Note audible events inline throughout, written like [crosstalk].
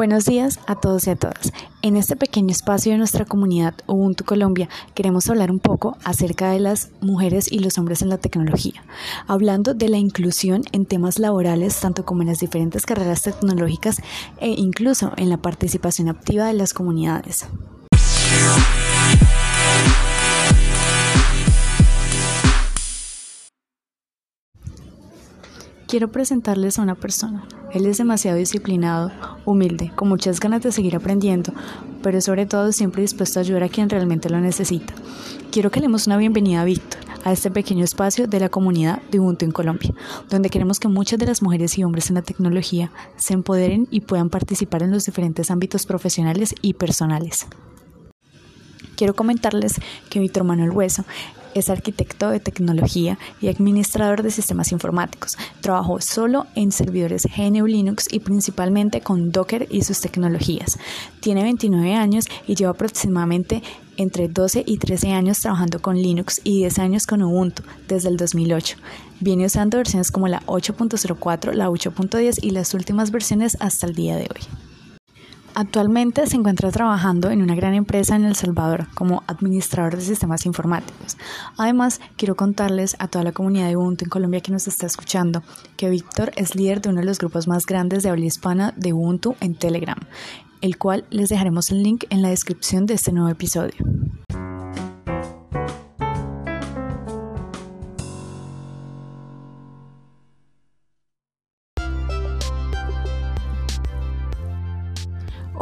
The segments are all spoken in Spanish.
Buenos días a todos y a todas. En este pequeño espacio de nuestra comunidad Ubuntu Colombia queremos hablar un poco acerca de las mujeres y los hombres en la tecnología, hablando de la inclusión en temas laborales tanto como en las diferentes carreras tecnológicas e incluso en la participación activa de las comunidades. Quiero presentarles a una persona. Él es demasiado disciplinado, humilde, con muchas ganas de seguir aprendiendo, pero sobre todo siempre dispuesto a ayudar a quien realmente lo necesita. Quiero que le demos una bienvenida a Víctor, a este pequeño espacio de la comunidad de Ubuntu en Colombia, donde queremos que muchas de las mujeres y hombres en la tecnología se empoderen y puedan participar en los diferentes ámbitos profesionales y personales. Quiero comentarles que Víctor Manuel Hueso es arquitecto de tecnología y administrador de sistemas informáticos. Trabajó solo en servidores GNU Linux y principalmente con Docker y sus tecnologías. Tiene 29 años y lleva aproximadamente entre 12 y 13 años trabajando con Linux y 10 años con Ubuntu desde el 2008. Viene usando versiones como la 8.04, la 8.10 y las últimas versiones hasta el día de hoy. Actualmente se encuentra trabajando en una gran empresa en El Salvador como administrador de sistemas informáticos. Además, quiero contarles a toda la comunidad de Ubuntu en Colombia que nos está escuchando que Víctor es líder de uno de los grupos más grandes de habla hispana de Ubuntu en Telegram, el cual les dejaremos el link en la descripción de este nuevo episodio.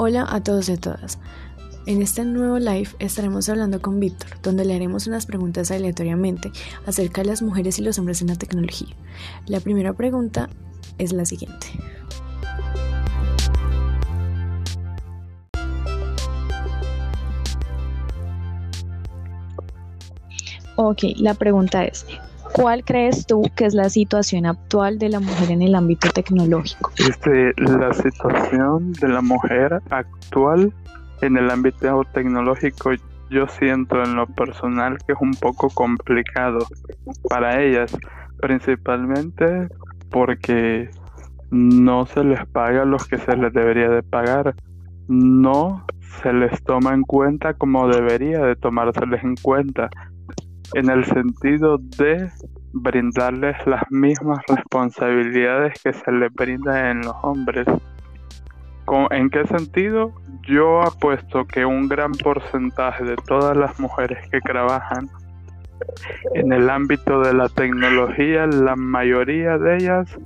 Hola a todos y a todas. En este nuevo live estaremos hablando con Víctor, donde le haremos unas preguntas aleatoriamente acerca de las mujeres y los hombres en la tecnología. La primera pregunta es la siguiente. Ok, la pregunta es, ¿Cuál crees tú que es la situación actual de la mujer en el ámbito tecnológico? Este, la situación de la mujer actual en el ámbito tecnológico yo siento en lo personal que es un poco complicado para ellas, principalmente porque no se les paga lo que se les debería de pagar, no se les toma en cuenta como debería de tomárseles en cuenta en el sentido de brindarles las mismas responsabilidades que se les brinda en los hombres. ¿En qué sentido? Yo apuesto que un gran porcentaje de todas las mujeres que trabajan en el ámbito de la tecnología, la mayoría de ellas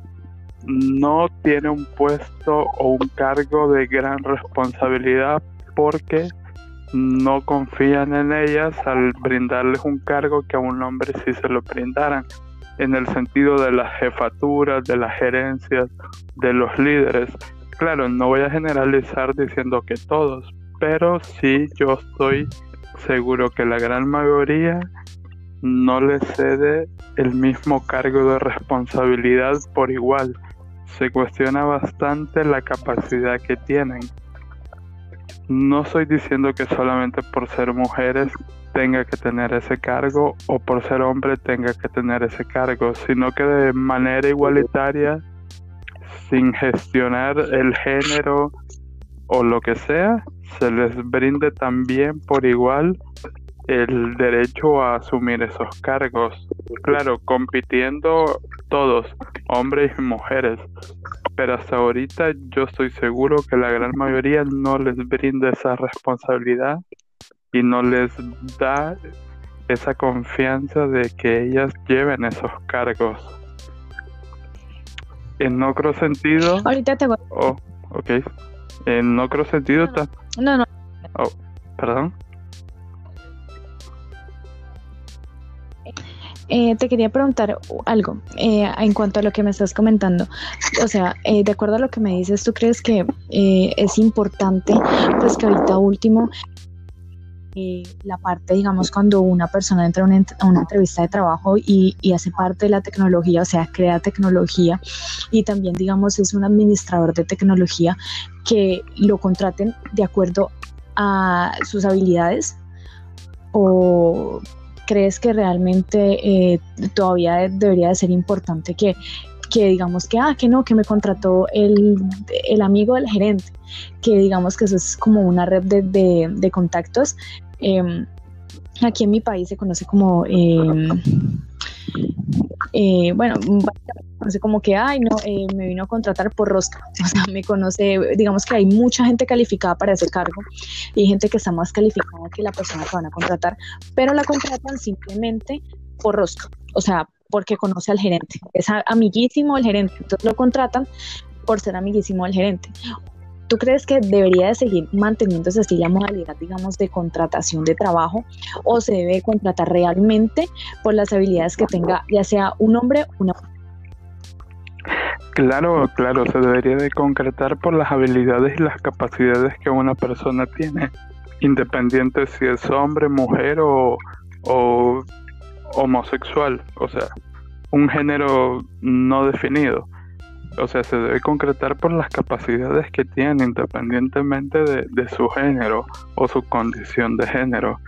no tiene un puesto o un cargo de gran responsabilidad porque no confían en ellas al brindarles un cargo que a un hombre sí se lo brindaran, en el sentido de las jefaturas, de las gerencias, de los líderes. Claro, no voy a generalizar diciendo que todos, pero sí yo estoy seguro que la gran mayoría no le cede el mismo cargo de responsabilidad por igual. Se cuestiona bastante la capacidad que tienen no estoy diciendo que solamente por ser mujeres tenga que tener ese cargo o por ser hombre tenga que tener ese cargo, sino que de manera igualitaria, sin gestionar el género o lo que sea, se les brinde también por igual el derecho a asumir esos cargos. Claro, compitiendo todos, hombres y mujeres, pero hasta ahorita yo estoy seguro que la gran mayoría no les brinda esa responsabilidad y no les da esa confianza de que ellas lleven esos cargos. En otro sentido... Ahorita te voy. Oh, ok. En otro sentido... No, no. Oh, perdón. Eh, te quería preguntar algo eh, en cuanto a lo que me estás comentando. O sea, eh, de acuerdo a lo que me dices, ¿tú crees que es importante, pues que ahorita último, la parte, digamos, cuando una persona entra a una, entrevista de trabajo y, y, hace parte de la tecnología, o sea, crea tecnología y también, digamos, es un administrador de tecnología, que lo contraten de acuerdo a sus habilidades o crees que realmente eh, todavía debería de ser importante que, que digamos que, ah, que no, que me contrató el, el amigo del gerente, que digamos que eso es como una red de, de, contactos. Em, aquí en mi país se conoce como, em, eh, bueno, conoce como que, ay, no, eh, me vino a contratar por rosca. [laughs] O sea, me conoce, digamos que hay mucha gente calificada para ese cargo y hay gente que está más calificada que la persona que van a contratar, pero la contratan simplemente por rosca. O sea, porque conoce al gerente. Es amiguísimo el gerente, entonces lo contratan por ser amiguísimo del gerente. ¿Tú crees que debería de seguir manteniéndose así la modalidad, digamos, de contratación de trabajo o se debe contratar realmente por las habilidades que tenga, ya sea un hombre o una mujer? Claro, claro, se debería de concretar por las habilidades y las capacidades que una persona tiene, independiente si es hombre, mujer o, o homosexual, o sea, un género no definido. O sea, se debe concretar por las capacidades que tiene independientemente de, de su género o su condición de género.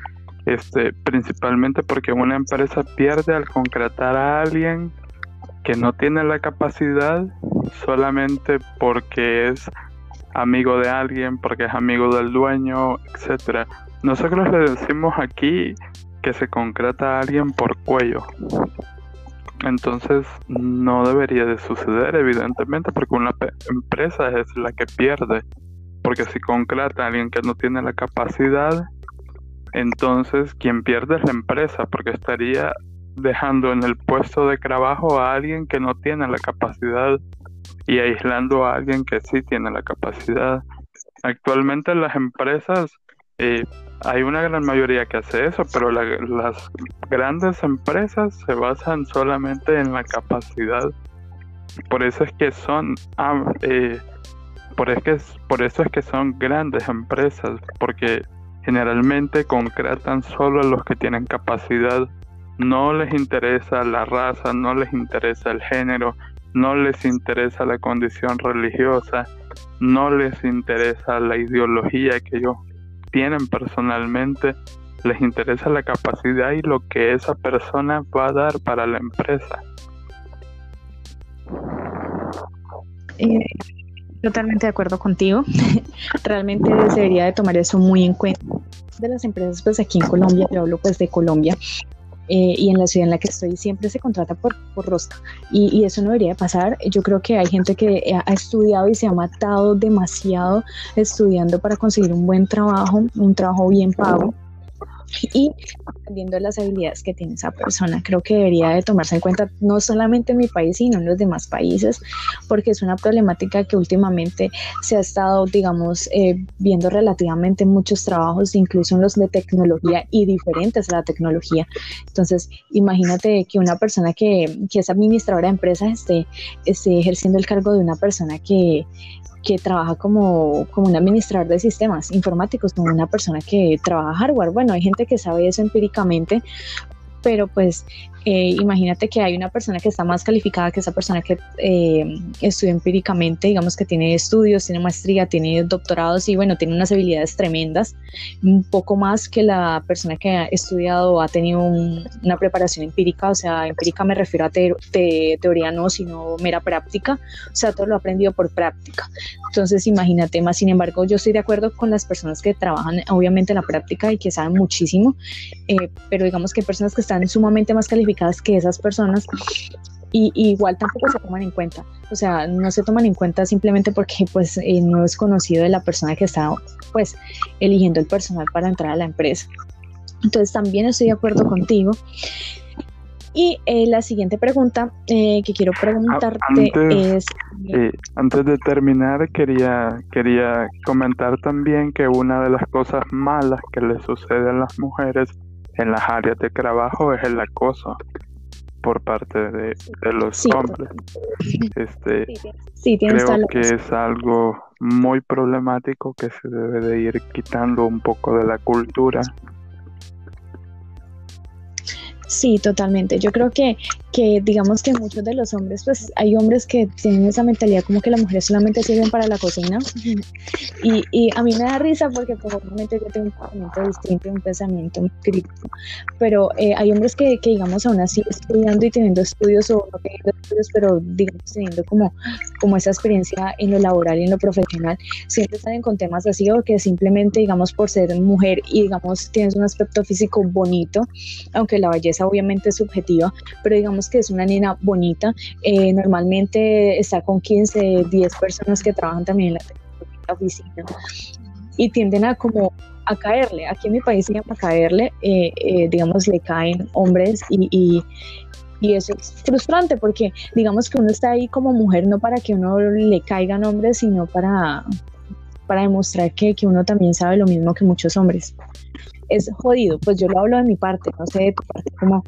Este, principalmente porque una empresa pierde al concretar a alguien que no tiene la capacidad solamente porque es amigo de alguien, porque es amigo del dueño, etcétera. Nosotros le decimos aquí que se concreta a alguien por cuello. Entonces no debería de suceder, evidentemente, porque una empresa es la que pierde. Porque si concreta a alguien que no tiene la capacidad, entonces quien pierde es la empresa, porque estaría dejando en el puesto de trabajo a alguien que no tiene la capacidad y aislando a alguien que sí tiene la capacidad. Actualmente las empresas eh, hay una gran mayoría que hace eso, pero las grandes empresas se basan solamente en la capacidad. Por eso es que son, eh, por, es por eso es que son grandes empresas, porque generalmente concretan solo a los que tienen capacidad. No les interesa la raza, no les interesa el género, no les interesa la condición religiosa, no les interesa la ideología que ellos tienen personalmente, les interesa la capacidad y lo que esa persona va a dar para la empresa. Eh, totalmente de acuerdo contigo. [laughs] Realmente debería de tomar eso muy en cuenta. De las empresas, pues aquí en Colombia, yo hablo pues de Colombia, eh, y en la ciudad en la que estoy siempre se contrata por, por rosca y, y, eso no debería pasar. Yo creo que hay gente que ha estudiado y se ha matado demasiado estudiando para conseguir un buen trabajo, un trabajo bien pago y viendo las habilidades que tiene esa persona. Creo que debería de tomarse en cuenta no solamente en mi país, sino en los demás países, porque es una problemática que últimamente se ha estado, digamos, eh, viendo relativamente muchos trabajos, incluso en los de tecnología y diferentes a la tecnología. Entonces, imagínate que una persona que, que es administradora de empresas esté, esté ejerciendo el cargo de una persona que que trabaja como, como un administrador de sistemas informáticos, como una persona que trabaja hardware. Bueno, hay gente que sabe eso empíricamente, pero pues eh, imagínate que hay una persona que está más calificada que esa persona que eh, estudia empíricamente, digamos que tiene estudios, tiene maestría, tiene doctorados y bueno, tiene unas habilidades tremendas, un poco más que la persona que ha estudiado ha tenido una preparación empírica, o sea, empírica me refiero a teoría no, sino mera práctica, o sea, todo lo aprendido por práctica. Entonces, imagínate más, sin embargo, yo estoy de acuerdo con las personas que trabajan obviamente en la práctica y que saben muchísimo, eh, pero digamos que personas que están sumamente más calificadas que esas personas y, igual tampoco se toman en cuenta. O sea, no se toman en cuenta simplemente porque pues eh, no es conocido de la persona que está pues eligiendo el personal para entrar a la empresa. Entonces también estoy de acuerdo contigo. Y eh, la siguiente pregunta eh, que quiero preguntarte es... antes de terminar, quería, quería comentar también que una de las cosas malas que le sucede a las mujeres en las áreas de trabajo es el acoso por parte de, los hombres. Este, creo que es algo muy problemático que se debe de ir quitando un poco de la cultura. Sí, totalmente. Yo creo que que digamos que muchos de los hombres, pues hay hombres que tienen esa mentalidad como que las mujeres solamente sirven para la cocina. Y, y a mí me da risa porque probablemente yo tengo un pensamiento distinto, un pensamiento crítico. Pero eh, hay hombres que, que, digamos, aún así estudiando y teniendo estudios o no teniendo estudios, pero digamos teniendo como, como esa experiencia en lo laboral y en lo profesional, siempre salen con temas así o que simplemente, digamos, por ser mujer y digamos tienes un aspecto físico bonito, aunque la belleza obviamente es subjetiva, pero digamos que es una nena bonita. Eh, normalmente está con 15, 10 personas que trabajan también en la, oficina y tienden a como a caerle. Aquí en mi país se llama caerle, eh, eh, digamos, le caen hombres y, y, eso es frustrante porque digamos que uno está ahí como mujer no para que uno le caigan hombres, sino para, para demostrar que, que uno también sabe lo mismo que muchos hombres es jodido. Pues yo lo hablo de mi parte, no sé de tu parte cómo,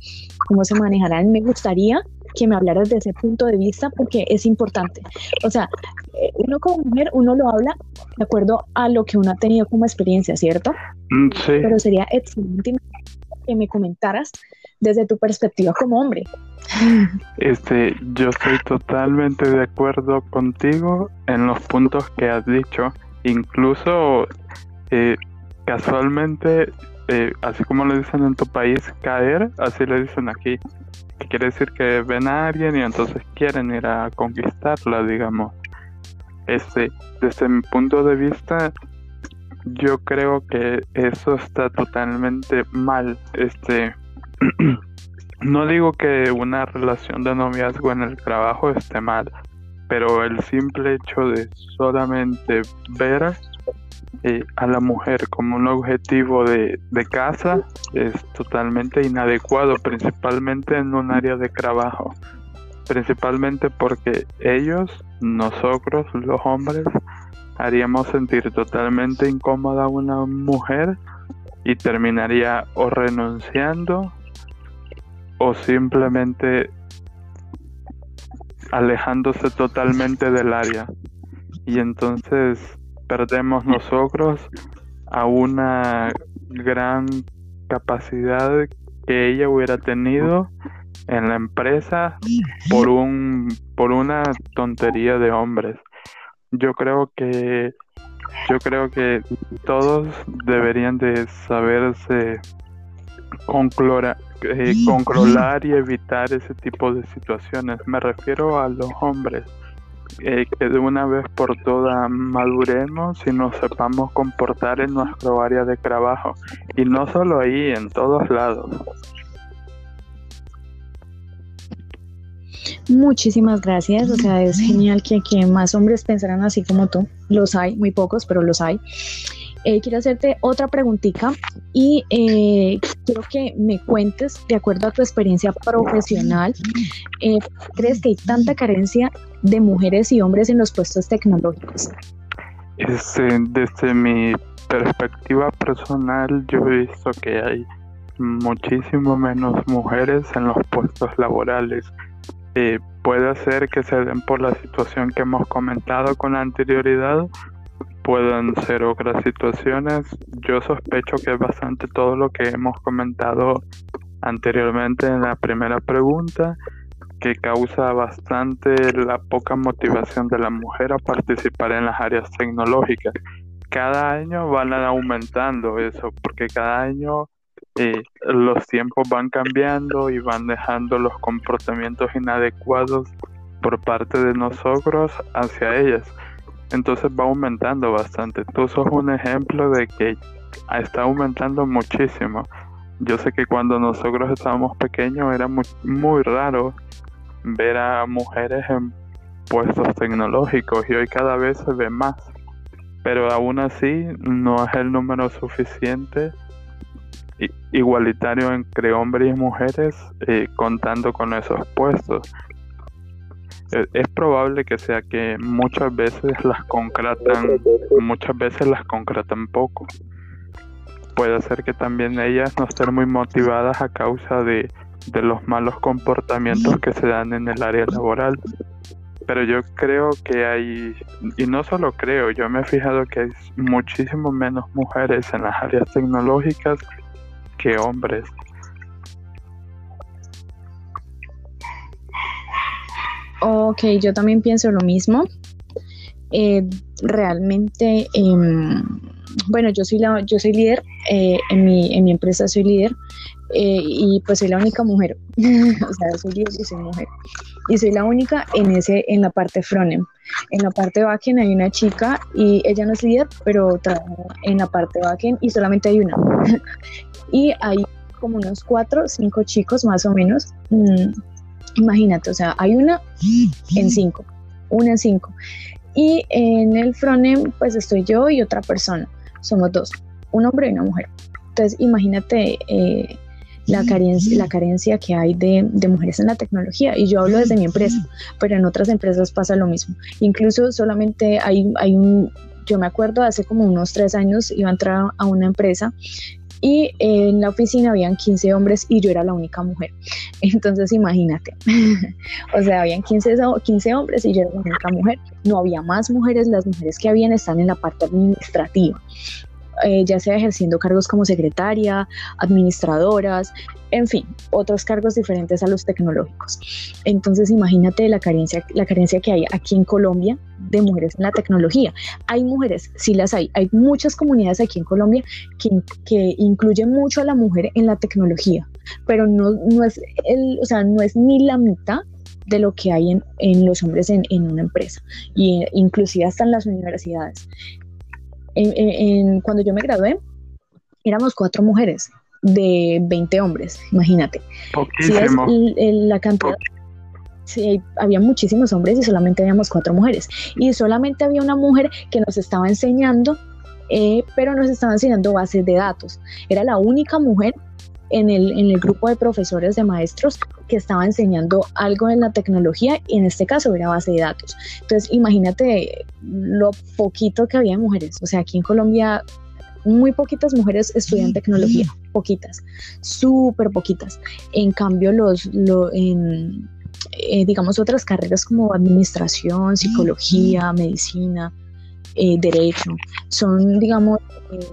cómo se manejarán. Me gustaría que me hablaras de ese punto de vista porque es importante. O sea, eh, uno como mujer, uno lo habla de acuerdo a lo que uno ha tenido como experiencia, ¿cierto? Mm, sí. Pero sería excelente que me comentaras desde tu perspectiva como hombre. Este, yo estoy totalmente de acuerdo contigo en los puntos que has dicho. Incluso eh, casualmente, eh, así como le dicen en tu país, caer, así le dicen aquí. Quiere decir que ven a alguien y entonces quieren ir a conquistarla, digamos. Este, desde mi punto de vista, yo creo que eso está totalmente mal. Este, [clears throat] no digo que una relación de noviazgo en el trabajo esté mal, pero el simple hecho de solamente ver eh, a la mujer como un objetivo de, de casa es totalmente inadecuado, principalmente en un área de trabajo, principalmente porque ellos, nosotros, los hombres, haríamos sentir totalmente incómoda a una mujer y terminaría o renunciando o simplemente alejándose totalmente del área. Y entonces perdemos nosotros a una gran capacidad que ella hubiera tenido en la empresa por un por una tontería de hombres. Yo creo que yo creo que todos deberían de saberse eh, controlar y evitar ese tipo de situaciones. Me refiero a los hombres eh, que de una vez por todas maduremos y nos sepamos comportar en nuestro área de trabajo. Y no solo ahí, en todos lados. Muchísimas gracias, o sea, es genial que, que más hombres pensaran así como tú. Los hay, muy pocos, pero los hay. Eh, quiero hacerte otra preguntita y eh, quiero que me cuentes, de acuerdo a tu experiencia profesional, eh, ¿crees que hay tanta carencia de mujeres y hombres en los puestos tecnológicos? Este, desde mi perspectiva personal, yo he visto que hay muchísimo menos mujeres en los puestos laborales. puede ser que se den por la situación que hemos comentado con anterioridad pueden ser otras situaciones. Yo sospecho que es bastante todo lo que hemos comentado anteriormente en la primera pregunta, que causa bastante la poca motivación de la mujer a participar en las áreas tecnológicas. Cada año van aumentando eso, porque cada año eh, los tiempos van cambiando y van dejando los comportamientos inadecuados por parte de nosotros hacia ellas entonces va aumentando bastante. Tú sos un ejemplo de que está aumentando muchísimo. Yo sé que cuando nosotros estábamos pequeños era muy, raro ver a mujeres en puestos tecnológicos y hoy cada vez se ve más. Pero aún así no es el número suficiente igualitario entre hombres y mujeres eh, contando con esos puestos. Eh, es probable que sea que muchas veces las concretan, muchas veces las concretan poco. Puede ser que también ellas no estén muy motivadas a causa de, de los malos comportamientos que se dan en el área laboral. Pero yo creo que hay, y no solo creo, yo me he fijado que hay muchísimo menos mujeres en las áreas tecnológicas que hombres. Ok, yo también pienso lo mismo. Eh, realmente, em, bueno, yo soy, la, yo soy líder, eh, en, mi, en mi empresa soy líder eh, y pues soy la única mujer, [laughs] o sea, soy líder y soy mujer. Y soy la única en, ese, en la parte frontend. En la parte backend hay una chica y ella no es líder, pero trabaja en la parte backend y solamente hay una. [laughs] y hay como unos cuatro, cinco chicos más o menos. Mm, imagínate, o sea, hay una en cinco, una en cinco. Y en el frontend, pues estoy yo y otra persona. Somos dos, un hombre y una mujer. Entonces, imagínate eh, la, carencia, la carencia que hay de, de, mujeres en la tecnología. Y yo hablo desde mi empresa, pero en otras empresas pasa lo mismo. Incluso solamente hay, hay un, yo me acuerdo hace como unos tres años iba a entrar a una empresa y en la oficina habían 15 hombres y yo era la única mujer. [laughs] Entonces imagínate, [laughs] o sea, habían 15, 15 hombres y yo era la única mujer. No había más mujeres, las mujeres que habían están en la parte administrativa. Eh, ya sea ejerciendo cargos como secretaria, administradoras, en fin, otros cargos diferentes a los tecnológicos. Entonces, imagínate la carencia, la carencia que hay aquí en Colombia de mujeres en la tecnología. Hay mujeres, sí las hay, hay muchas comunidades aquí en Colombia que, que incluyen mucho a la mujer en la tecnología, pero no, no, es, el, o sea, no es ni la mitad de lo que hay en, en los hombres en, en, una empresa, y inclusive hasta en las universidades en, cuando yo me gradué, éramos cuatro mujeres de 20 hombres, imagínate. Poquísimo. la cantidad. Sí, había muchísimos hombres y solamente habíamos cuatro mujeres. Y solamente había una mujer que nos estaba enseñando, eh, pero nos estaba enseñando bases de datos. Era la única mujer en el, en el grupo de profesores de maestros que estaba enseñando algo en la tecnología y en este caso era base de datos. Entonces imagínate lo poquito que había mujeres. O sea, aquí en Colombia muy poquitas mujeres estudian tecnología, poquitas, súper poquitas. En cambio, los, lo, en, eh, digamos, otras carreras como administración, psicología, medicina, eh, derecho, son, digamos, eh,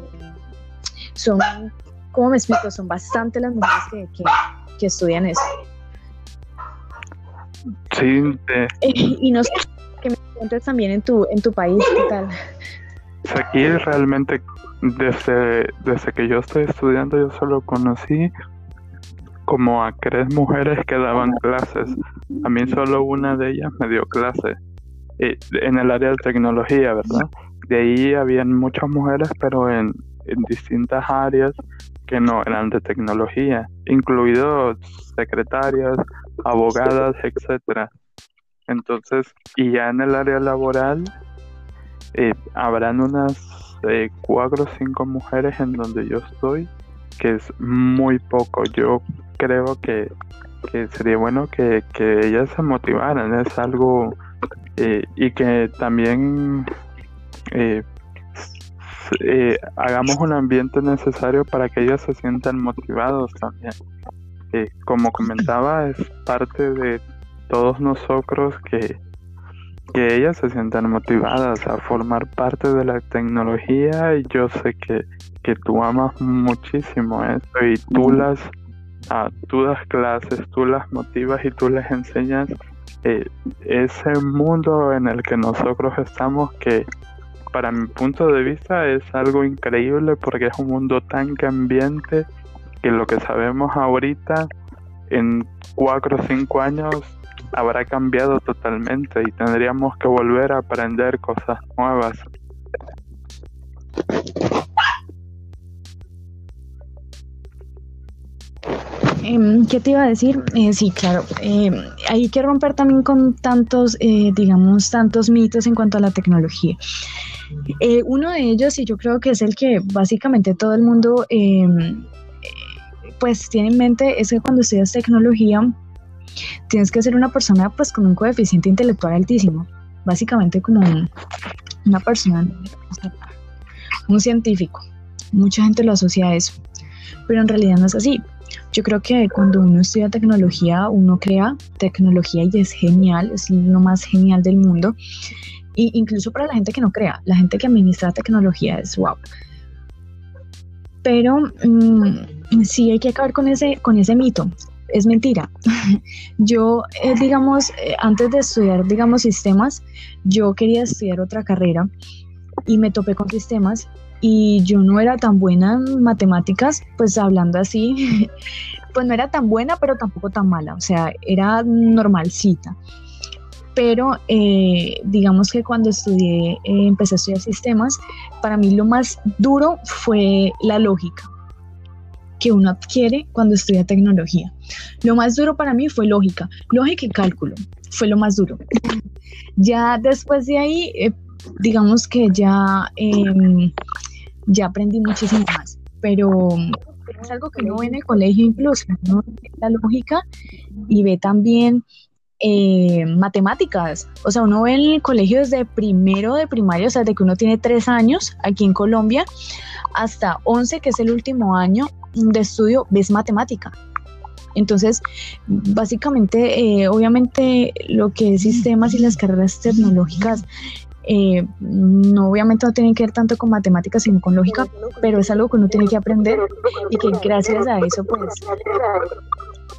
son ¿cómo me explico? Son bastante las mujeres que, que, estudian eso. Sí. y no sé, que me cuentes también en tu, en tu país, ¿qué tal? Pues aquí realmente, desde, desde que yo estoy estudiando, yo solo conocí como a tres mujeres que daban clases. A mí solo una de ellas me dio clase eh, en el área de tecnología, ¿verdad? De ahí habían muchas mujeres, pero en, en distintas áreas que no eran de tecnología, incluidos secretarias, abogadas, etcétera. Entonces, y ya en el área laboral, eh, habrán unas eh, cuatro o cinco mujeres en donde yo estoy, que es muy poco. Yo creo que, que sería bueno que, que, ellas se motivaran, es algo, eh, y que también eh, eh, hagamos un ambiente necesario para que ellas se sientan motivados también. Eh, como comentaba, es parte de todos nosotros que, que ellas se sientan motivadas a formar parte de la tecnología y yo sé que, que tú amas muchísimo eso y tú las ah, tú das clases, tú las motivas y tú les enseñas eh, ese mundo en el que nosotros estamos que para mi punto de vista es algo increíble porque es un mundo tan cambiante que lo que sabemos ahorita en cuatro o cinco años habrá cambiado totalmente y tendríamos que volver a aprender cosas nuevas. ¿Qué te iba a decir? Eh, sí, claro. Em, hay que romper también con tantos, eh, digamos, tantos mitos en cuanto a la tecnología. Eh, uno de ellos, y yo creo que es el que básicamente todo el mundo em, pues tiene en mente, es que cuando estudias tecnología tienes que ser una persona pues con un coeficiente intelectual altísimo, básicamente como una persona, un científico. Mucha gente lo asocia a eso, pero en realidad no es así. Yo creo que cuando uno estudia tecnología, uno crea tecnología y es genial, es lo más genial del mundo. Y incluso para la gente que no crea, la gente que administra tecnología es wow. Pero mm, sí hay que acabar con ese, con ese mito. es mentira. [laughs] yo, eh, digamos, eh, antes de estudiar, digamos, sistemas, yo quería estudiar otra carrera y me topé con sistemas y yo no era tan buena en matemáticas, pues hablando así, [laughs] pues no era tan buena, pero tampoco tan mala, o sea, era normalcita. Pero eh, digamos que cuando estudié, eh, empecé a estudiar sistemas, para mí lo más duro fue la lógica que uno adquiere cuando estudia tecnología. Lo más duro para mí fue lógica, lógica y cálculo, fue lo más duro. Ya después de ahí, eh, digamos que ya em, ya aprendí muchísimo más, pero es algo que uno ve en el colegio incluso, uno ve la lógica y ve también eh, matemáticas, o sea, uno ve en el colegio desde primero de primaria, o sea, desde que uno tiene tres años aquí en Colombia, hasta once, que es el último año de estudio, ves matemática. Entonces, básicamente, eh, obviamente, lo que es sistemas y las carreras tecnológicas eh, no obviamente no tienen que ver tanto con matemáticas sino con lógica, pero es algo que uno tiene que aprender y que gracias a eso pues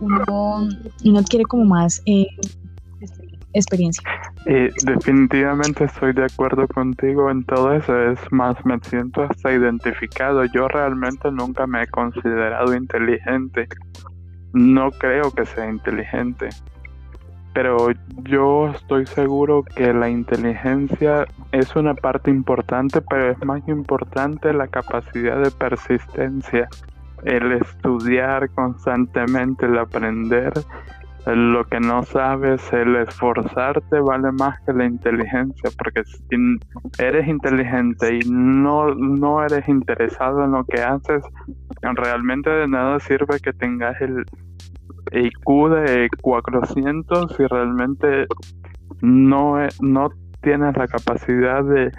uno, uno adquiere como más eh, experiencia. Eh, definitivamente estoy de acuerdo contigo en todo eso, es más, me siento hasta identificado, yo realmente nunca me he considerado inteligente, no creo que sea inteligente pero yo estoy seguro que la inteligencia es una parte importante, pero es más importante la capacidad de persistencia, el estudiar constantemente, el aprender. Lo que no sabes, el esforzarte vale más que la inteligencia, porque si eres inteligente y no, no eres interesado en lo que haces, realmente de nada sirve que tengas el, IQ de 400 si realmente no, no tienes la capacidad de,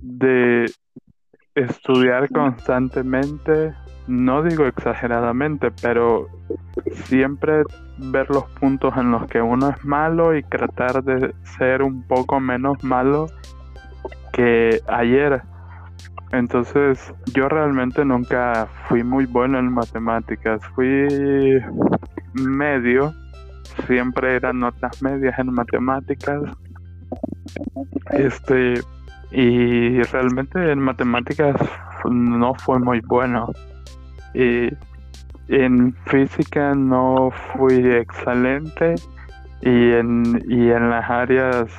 de estudiar constantemente, no digo exageradamente, pero siempre ver los puntos en los que uno es malo y tratar de ser un poco menos malo que ayer. Entonces, yo realmente nunca fui muy bueno en matemáticas. Fui medio, siempre eran notas medias en matemáticas. Este, y realmente en matemáticas no fue muy bueno. Y en física no fui excelente y en, y en las áreas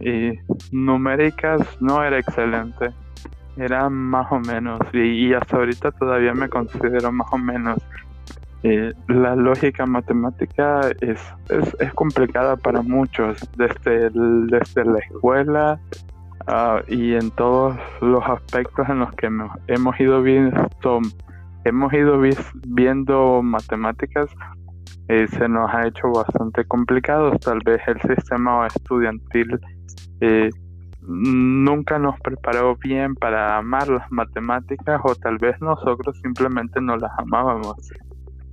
y numéricas no era excelente. Era más o menos y hasta ahorita todavía me considero más o menos. Eh, la lógica matemática es, es, complicada para muchos, desde, desde la escuela ah, y en todos los aspectos en los que hemos, ido viendo, hemos ido viendo matemáticas, eh, se nos ha hecho bastante complicado. Tal vez el sistema estudiantil eh, nunca nos preparó bien para amar las matemáticas o tal vez nosotros simplemente no las amábamos.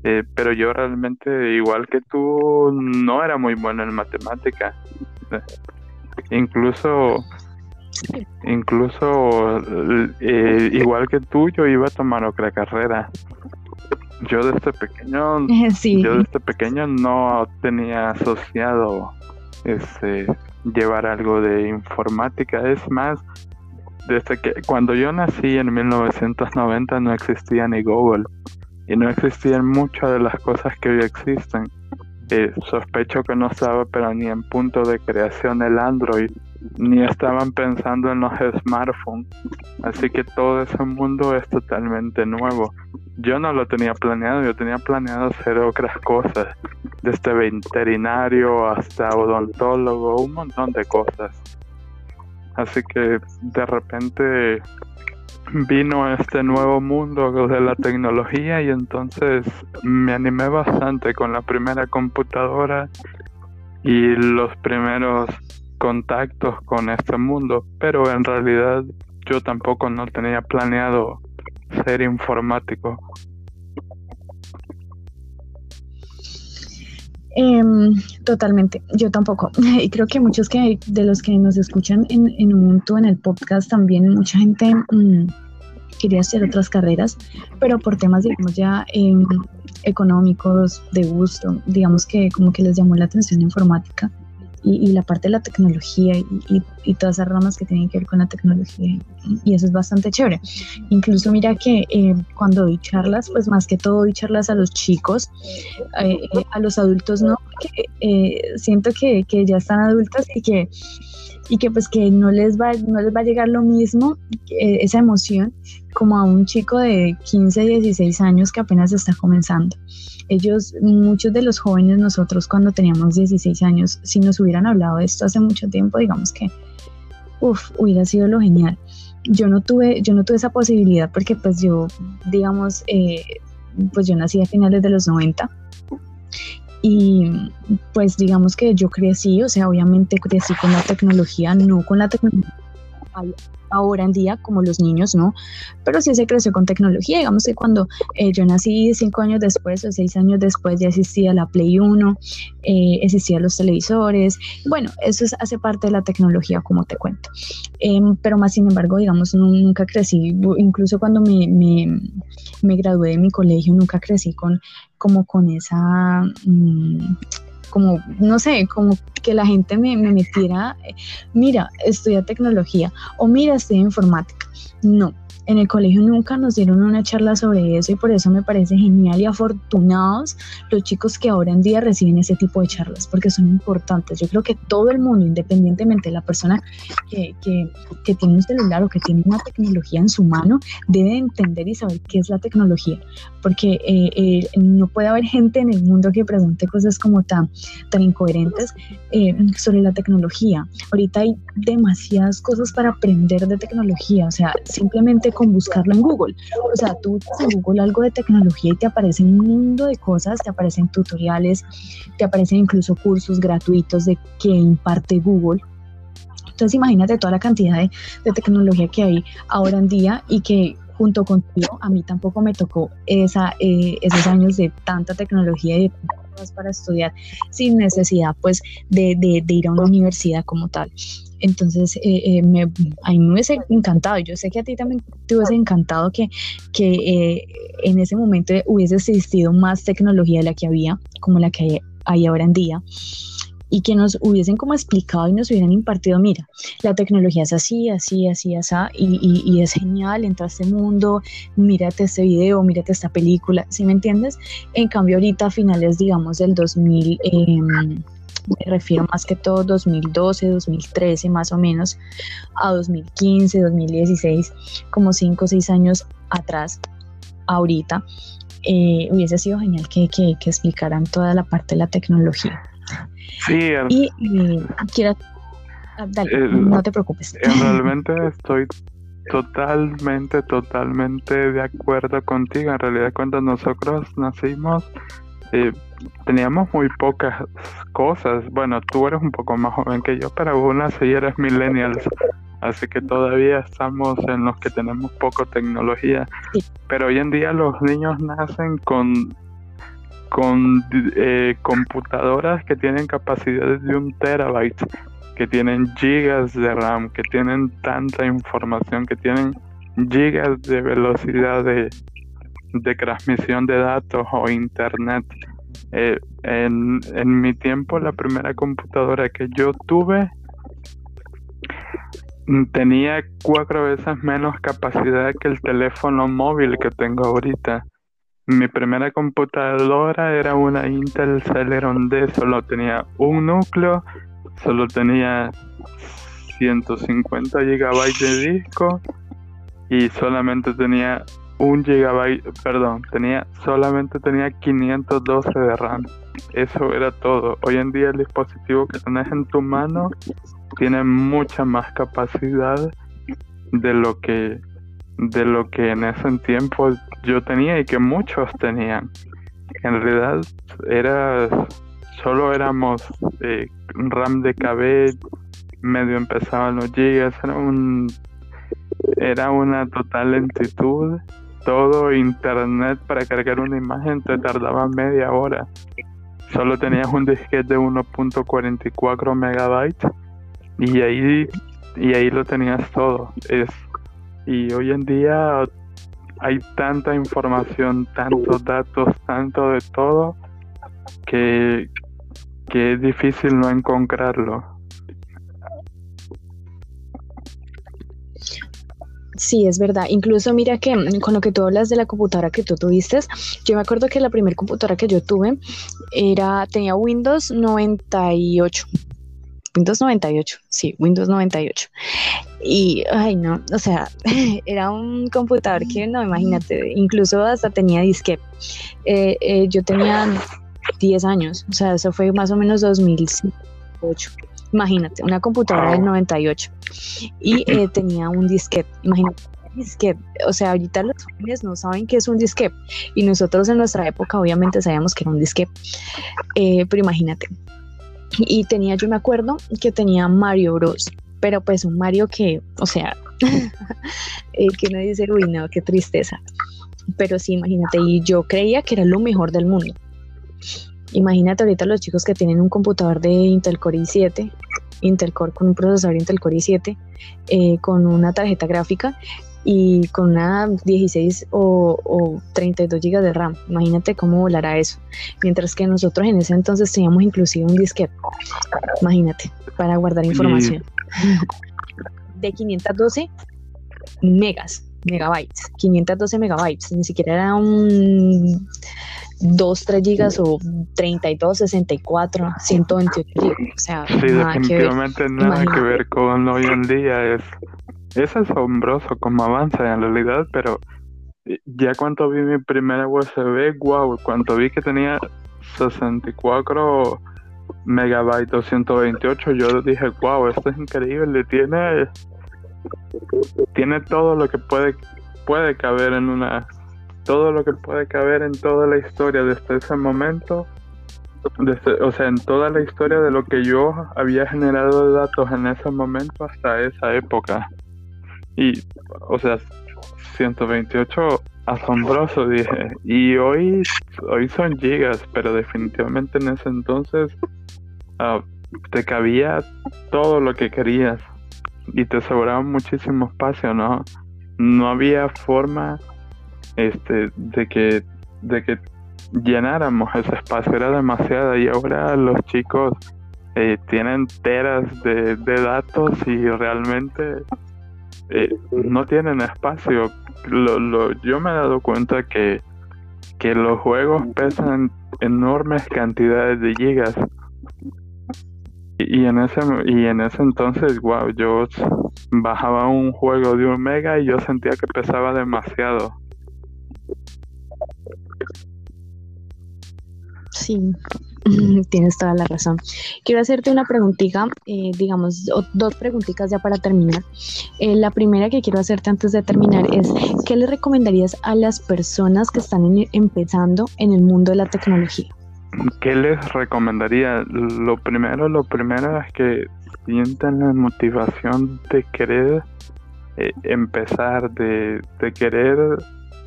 Eh, pero yo realmente, igual que tú, no era muy bueno en matemática. incluso, incluso, eh, igual que tú, yo iba a tomar otra carrera. Yo desde pequeño, [laughs] yo desde pequeño no tenía asociado ese llevar algo de informática. Es más, desde que cuando yo nací en 1990 no existía ni Google y no existían muchas de las cosas que hoy existen. Eh, sospecho que no estaba pero ni en punto de creación el Android, ni estaban pensando en los smartphones. Así que todo ese mundo es totalmente nuevo. Yo no lo tenía planeado, yo tenía planeado hacer otras cosas, desde veterinario hasta odontólogo, un montón de cosas. Así que de repente vino este nuevo mundo de la tecnología y entonces me animé bastante con la primera computadora y los primeros contactos con este mundo, pero en realidad yo tampoco no tenía planeado ser informático. Em, totalmente, yo tampoco. [laughs] Y creo que muchos que de los que nos escuchan en, en un momento en el podcast también, mucha gente mm, quería hacer otras carreras, pero por temas, digamos, ya em, económicos, de gusto, digamos que como que les llamó la atención informática y, la parte de la tecnología y, todas esas ramas que tienen que ver con la tecnología y eso es bastante chévere. Incluso mira que eh, cuando doy charlas, pues más que todo doy charlas a los chicos, eh, eh, a los adultos no, porque siento que, que ya están adultos y que y que pues que no les va, no les va a llegar lo mismo, esa emoción, como a un chico de 15, 16 años que apenas está comenzando. Ellos, muchos de los jóvenes, nosotros cuando teníamos 16 años, si nos hubieran hablado de esto hace mucho tiempo, digamos que, uff, hubiera sido lo genial. Yo no tuve, yo no tuve esa posibilidad porque pues yo, digamos, eh, pues yo nací a finales de los 90 y pues digamos que yo crecí, o sea, obviamente crecí con la tecnología, no con la tecnología ahora en día como los niños, ¿no? Pero sí se creció con tecnología. Digamos que cuando eh, yo nací cinco años después o seis años después ya existía la Play 1, eh, existían los televisores. Bueno, eso hace parte de la tecnología, como te cuento. Em, pero más sin embargo, digamos, nunca crecí, incluso cuando me, me, gradué de mi colegio, nunca crecí con como con esa... Mm, como, no sé, como que la gente me, me metiera, eh, mira, estudia tecnología o mira, estudia informática. No, en el colegio nunca nos dieron una charla sobre eso y por eso me parece genial y afortunados los chicos que ahora en día reciben ese tipo de charlas porque son importantes. Yo creo que todo el mundo, independientemente de la persona que, que, tiene un celular o que tiene una tecnología en su mano, debe entender y saber qué es la tecnología porque eh, eh, no puede haber gente en el mundo que pregunte cosas como tan, tan incoherentes eh, sobre la tecnología. Ahorita hay demasiadas cosas para aprender de tecnología, o sea, simplemente con buscarlo en Google. O sea, tú buscas en Google algo de tecnología y te aparece un mundo de cosas, te aparecen tutoriales, te aparecen incluso cursos gratuitos de que imparte Google. Entonces imagínate toda la cantidad de, de tecnología que hay ahora en día y que junto contigo, a mí tampoco me tocó esa, eh, esos años de tanta tecnología y de para estudiar sin necesidad pues de, de, ir a una universidad como tal. Entonces, eh, eh, me, a mí me hubiese encantado, yo sé que a ti también te hubiese encantado que, que en ese momento hubiese existido más tecnología de la que había, como la que hay, ahora en día y que nos hubiesen como explicado y nos hubieran impartido, mira, la tecnología es así, así, así, así, y, y, es genial, entra a este mundo, mírate este video, mírate esta película, ¿sí me entiendes? En cambio ahorita a finales, digamos, del 2000, em, me refiero más que todo 2012, 2013 más o menos, a 2015, 2016, como 5 o 6 años atrás, ahorita, eh, hubiese sido genial que, que, que explicaran toda la parte de la tecnología. Sí, y, quiero... Ah, dale, no te preocupes. Realmente estoy totalmente, totalmente de acuerdo contigo. En realidad, cuando nosotros nacimos, eh, teníamos muy pocas cosas. Bueno, tú eres un poco más joven que yo, pero aún así eres millennials. Así que todavía estamos en los que tenemos poco tecnología. Pero hoy en día los niños nacen con con eh, computadoras que tienen capacidades de un terabyte, que tienen gigas de RAM, que tienen tanta información, que tienen gigas de velocidad de, transmisión de datos o internet. Eh, en, en mi tiempo, la primera computadora que yo tuve tenía cuatro veces menos capacidad que el teléfono móvil que tengo ahorita. Mi primera computadora era una Intel Celeron D, solo tenía un núcleo, solo tenía 150 GB de disco y solamente tenía un gigabyte, perdón, tenía solamente tenía 512 de RAM. Eso era todo. Hoy en día el dispositivo que tenés en tu mano tiene mucha más capacidad de lo que de lo que en ese tiempo yo tenía y que muchos tenían. En realidad era solo éramos eh, RAM de KB, medio empezaban los gigas, era un era una total lentitud. Todo internet para cargar una imagen te tardaba media hora. Solo tenías un disquete de 1.44 megabytes y ahí y ahí lo tenías todo. Es y hoy en día hay tanta información, tantos datos, tanto de todo, que, que es difícil no encontrarlo. Sí, es verdad. Incluso mira que mm, con lo que tú hablas de la computadora que tú tuviste, yo me acuerdo que la primera computadora que yo tuve era tenía Windows 98. Windows 98, sí, Windows 98. Y, ay, no, o sea, [laughs] era un computador que, no, imagínate, incluso hasta tenía disquete. Eh, eh, yo tenía 10 años, o sea, eso fue más o menos 2008. Imagínate, una computadora del 98 y eh, [clears throat] tenía un disquete. Imagínate, disquete. O sea, ahorita los jóvenes no saben qué es un disquete y nosotros en nuestra época obviamente sabíamos que era un disquete. pero imagínate, y tenía, yo me acuerdo que tenía Mario Bros. Pero pues un Mario que, o sea, [laughs] eh, que uno dice, uy, no, qué tristeza. Pero sí, imagínate, y yo creía que era lo mejor del mundo. Imagínate ahorita los chicos que tienen un computador de Intel Core i7, Intel Core con un procesador Intel Core i7, eh, con una tarjeta gráfica y con una 16 o, 32 GB de RAM. Imagínate cómo volará eso. Mientras que nosotros en ese entonces teníamos inclusive un disquete. Imagínate, para guardar información. De 512 megas, megabytes. 512 megabytes. Ni siquiera era un 2, 3 gigas o 32, 64, 128 gigas. O sea, sí, definitivamente nada que ver con hoy en día. Es es asombroso cómo avanza en realidad, pero eh, ya cuando vi mi primera USB, wow, cuando vi que tenía 64 megabytes 228, yo dije, wow, esto es increíble, tiene tiene todo lo que puede puede caber en una todo lo que puede caber en toda la historia desde ese momento o sea, en toda la historia de lo que yo había generado de datos en ese momento hasta esa época. Y, o sea, 128 asombroso, dije. Y hoy, hoy son gigas, pero definitivamente en ese entonces ah, te cabía todo lo que querías y te sobraba muchísimo espacio, ¿no? No había forma este de que de que llenáramos ese espacio, era demasiado y ahora los chicos eh, tienen teras de, de datos y realmente eh, no tienen espacio. Lo, lo, yo me he dado cuenta que, que los juegos pesan enormes cantidades de gigas. Y, en ese y en ese entonces, wow, yo bajaba un juego de un mega y yo sentía que pesaba demasiado. Sí, [laughs] Tienes toda la razón. Quiero hacerte una preguntita, eh, digamos, dos preguntitas ya para terminar. Eh, la primera que quiero hacerte antes de terminar es, ¿qué le recomendarías a las personas que están empezando en el mundo de la tecnología? ¿Qué les recomendaría? Lo primero, lo primero es que sientan la motivación de querer eh, empezar, de, de querer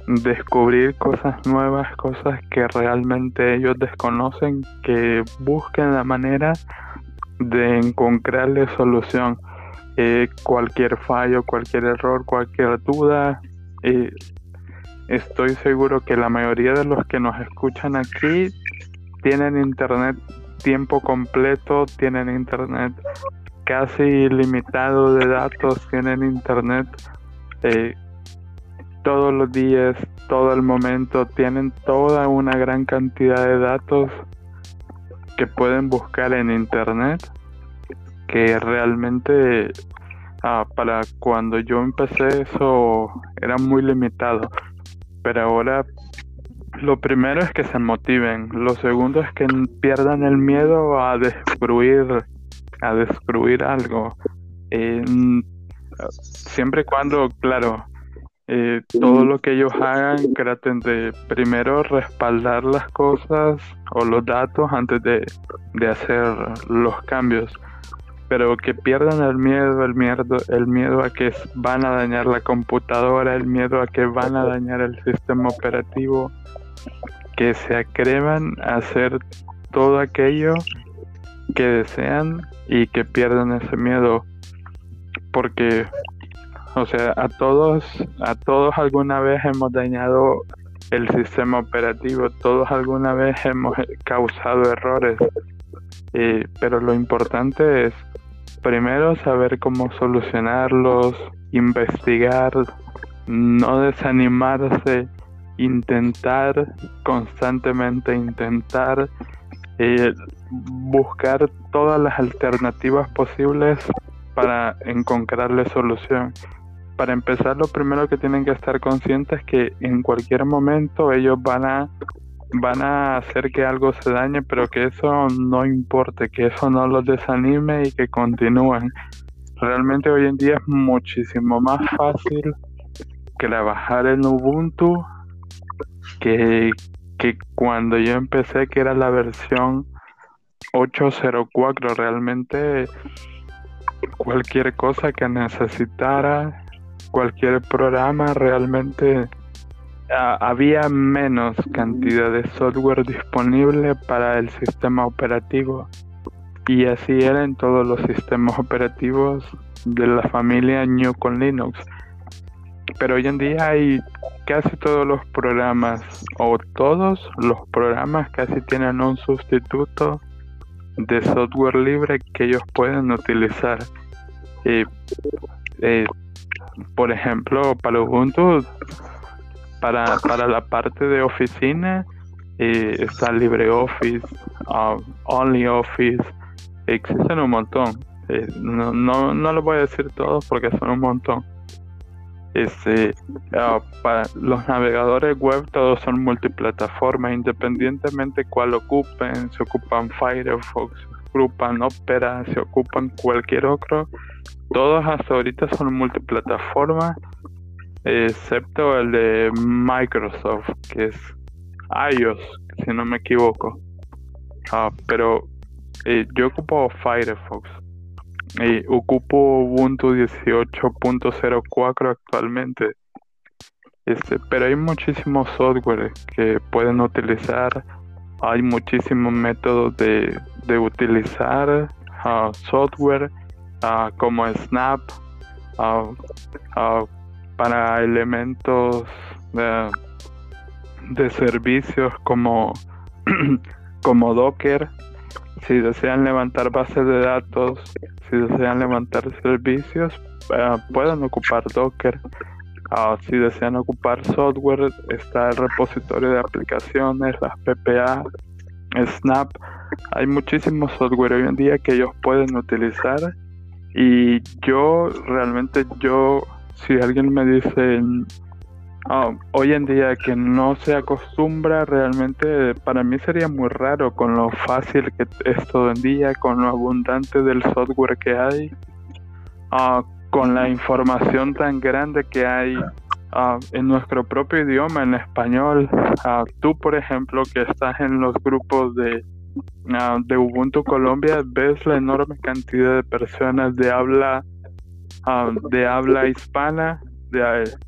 descubrir cosas nuevas, cosas que realmente ellos desconocen, que busquen la manera de encontrarle solución. Eh, cualquier fallo, cualquier error, cualquier duda, eh, estoy seguro que la mayoría de los que nos escuchan aquí tienen internet tiempo completo, tienen internet casi ilimitado de datos, tienen internet eh, todos los días, todo el momento, tienen toda una gran cantidad de datos que pueden buscar en internet que realmente ah, para cuando yo empecé eso era muy limitado pero ahora lo primero es que se motiven lo segundo es que pierdan el miedo a destruir a destruir algo eh, siempre y cuando claro eh, todo lo que ellos hagan traten de primero respaldar las cosas o los datos antes de, hacer los cambios. Pero que pierdan el miedo, el miedo, el miedo a que van a dañar la computadora, el miedo a que van a dañar el sistema operativo, que se atrevan a hacer todo aquello que desean y que pierdan ese miedo, porque O sea, a todos, a todos alguna vez hemos dañado el sistema operativo, todos alguna vez hemos causado errores. Eh, pero lo importante es primero saber cómo solucionarlos, investigar, no desanimarse, intentar constantemente, intentar buscar todas las alternativas posibles para encontrarle solución. Para empezar, lo primero que tienen que estar conscientes es que en cualquier momento ellos van a van a hacer que algo se dañe, pero que eso no importe, que eso no los desanime y que continúen. Realmente hoy en día es muchísimo más fácil trabajar en Ubuntu que, que cuando yo empecé, que era la versión 804, realmente cualquier cosa que necesitara, cualquier programa, realmente había menos cantidad de software disponible para el sistema operativo. Y así era en todos los sistemas [laughs] operativos de la familia New con Linux. Pero hoy en día hay casi todos los programas, o todos los programas casi tienen un sustituto de software libre que ellos pueden utilizar. Eh, por ejemplo, para Ubuntu, para, para la parte de oficina, eh, está LibreOffice, uh, OnlyOffice, existen un montón. Eh, no, no, no lo voy a decir todos porque son un montón. Este, uh, para los navegadores web todos son multiplataformas, independientemente cuál ocupen, se ocupan Firefox, se ocupan Opera, se ocupan cualquier otro, todos hasta ahorita son multiplataformas, excepto el de Microsoft, que es iOS, si no me equivoco. Uh, pero eh, yo ocupo Firefox y ocupo Ubuntu 18.04 actualmente. Este, pero hay muchísimos software que pueden utilizar. Hay muchísimos métodos de, de utilizar uh, software uh, como Snap uh, para elementos de, servicios como, [clears throat] como Docker si desean levantar bases de datos, si desean levantar servicios, pueden ocupar Docker. Ah, si desean ocupar software, está el repositorio de aplicaciones, las PPA, Snap. Hay muchísimos software hoy en día que ellos pueden utilizar. Y yo realmente, yo, si alguien me dice Ah, hoy en día que no se acostumbra realmente para mí sería muy raro con lo fácil que es todo en día con lo abundante del software que hay uh, con la información tan grande que hay uh, en nuestro propio idioma en español tú por ejemplo que estás en los grupos de de Ubuntu Colombia ves la enorme cantidad de personas de habla de habla hispana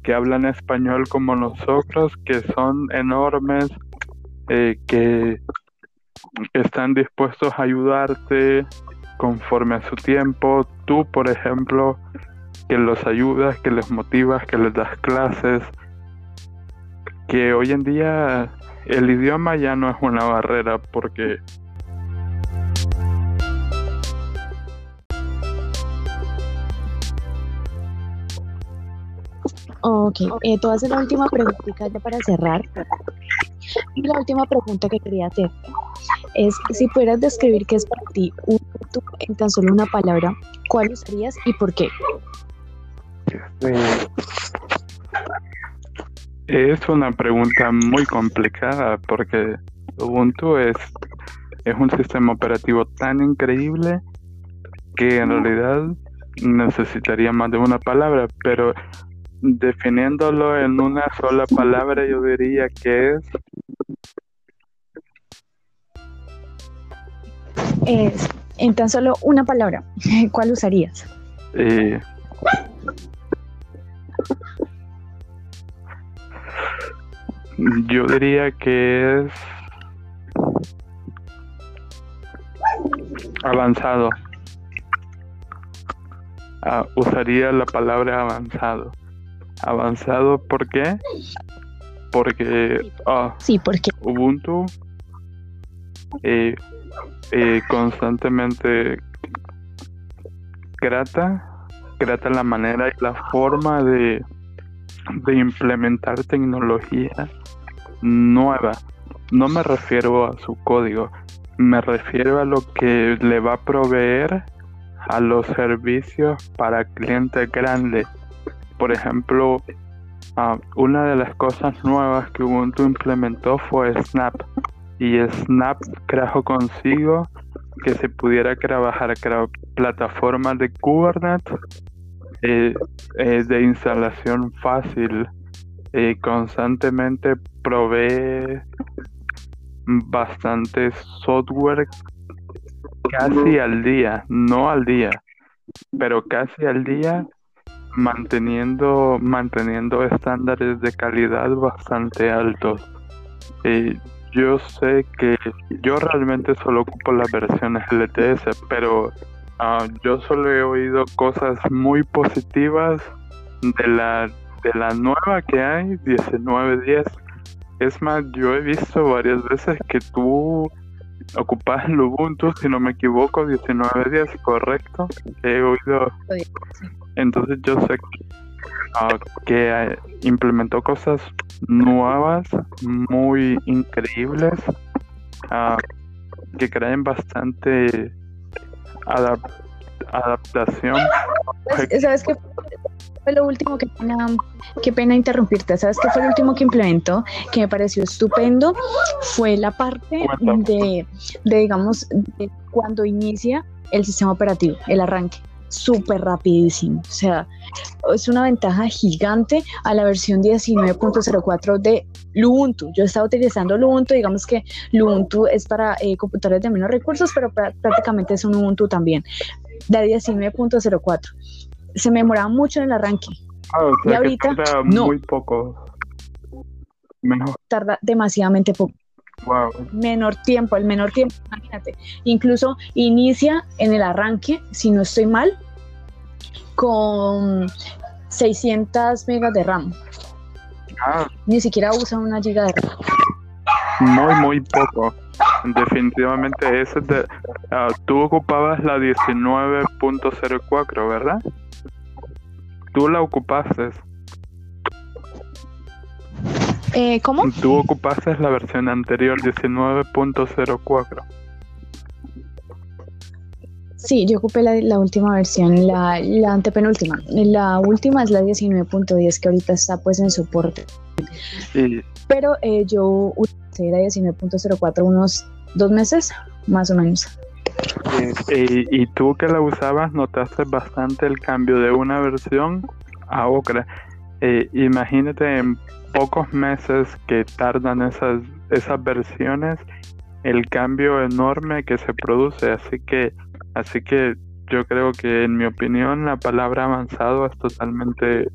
que hablan español como nosotros, que son enormes, eh, que, están dispuestos a ayudarte conforme a su tiempo. Tú, por ejemplo, que los ayudas, que les motivas, que les das clases, que hoy en día el idioma ya no es una barrera porque Ok, eh, la última preguntita ya para cerrar. La última pregunta que quería hacer es si pudieras describir qué es para ti un en tan solo una palabra, ¿cuál usarías y por qué? Es una pregunta muy complicada porque Ubuntu es, es un sistema operativo tan increíble que en realidad necesitaría más de una palabra, pero definiéndolo en una sola palabra, yo diría que es. Es, en tan solo una palabra, [laughs] ¿cuál usarías? Eh, yo diría que es avanzado. ah, usaría la palabra avanzado. Avanzado, ¿por qué? Porque ah, sí, porque Ubuntu eh, eh, constantemente grata, grata la manera y la forma de, de implementar tecnología nueva. No me refiero a su código, me refiero a lo que le va a proveer a los servicios para clientes grandes. Por ejemplo, ah, una de las cosas nuevas que Ubuntu implementó fue Snap. Y Snap trajo consigo que se pudiera trabajar plataformas de Kubernetes eh, eh, de instalación fácil. Y constantemente provee bastante software casi al día, no al día, pero casi al día manteniendo manteniendo estándares de calidad bastante altos. y yo sé que yo realmente solo ocupo las versiones LTS, pero ah, yo solo he oído cosas muy positivas de la de la nueva que hay, 1910. Es más, yo he visto varias veces que tú ocupas el Ubuntu, si no me equivoco, 1910, correcto. He oído. Entonces yo sé que ah, implementó cosas nuevas, muy increíbles, ah, que crean bastante adaptación. ¿Sabes qué fue lo último que pena, qué pena interrumpirte? ¿Sabes qué fue lo último que implementó que me pareció estupendo? Fue la parte de, de digamos, de cuando inicia el sistema operativo, el arranque súper rapidísimo. O sea, es una ventaja gigante a la versión 19.04 de Ubuntu. Yo estaba utilizando Ubuntu, digamos que Ubuntu es para eh, computadores de menos recursos, pero prácticamente es un Ubuntu también, de 19.04. Se me demoraba mucho en el arranque. Ah, y ahorita no. Muy poco. Tarda demasiadamente poco. Menor tiempo, el menor tiempo, imagínate. Incluso inicia en el arranque, si no estoy mal, con 600 megas de RAM. Ah. Ni siquiera usa una giga de RAM. Muy, muy poco. Definitivamente ese de, ah, tú ocupabas la 19.04, ¿verdad? Tú la ocupaste. Eh, ¿Cómo? Tú ocupaste la versión anterior 19.04. Sí, yo ocupé la, última versión, la, antepenúltima. La última es la 19.10 que ahorita está pues en soporte. Pero eh, yo utilicé la 19.04 unos dos meses, más o menos. Y tú que la usabas, notaste bastante el cambio de una versión a otra. Eh, imagínate en pocos meses que tardan esas, esas versiones, el cambio enorme que se produce. Así que, así que yo creo que en mi opinión la palabra avanzado es totalmente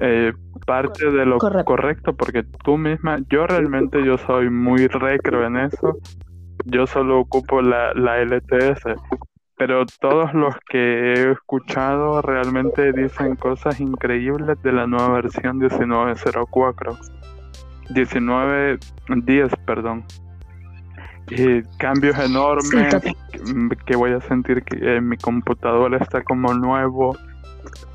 eh, parte de lo correcto. porque tú misma, yo realmente yo soy muy recro en eso. Yo solo ocupo la, la LTS, pero todos los que he escuchado realmente dicen cosas increíbles de la nueva versión 1904. 1910, perdón. Y cambios enormes que voy a sentir que mi computadora está como nuevo.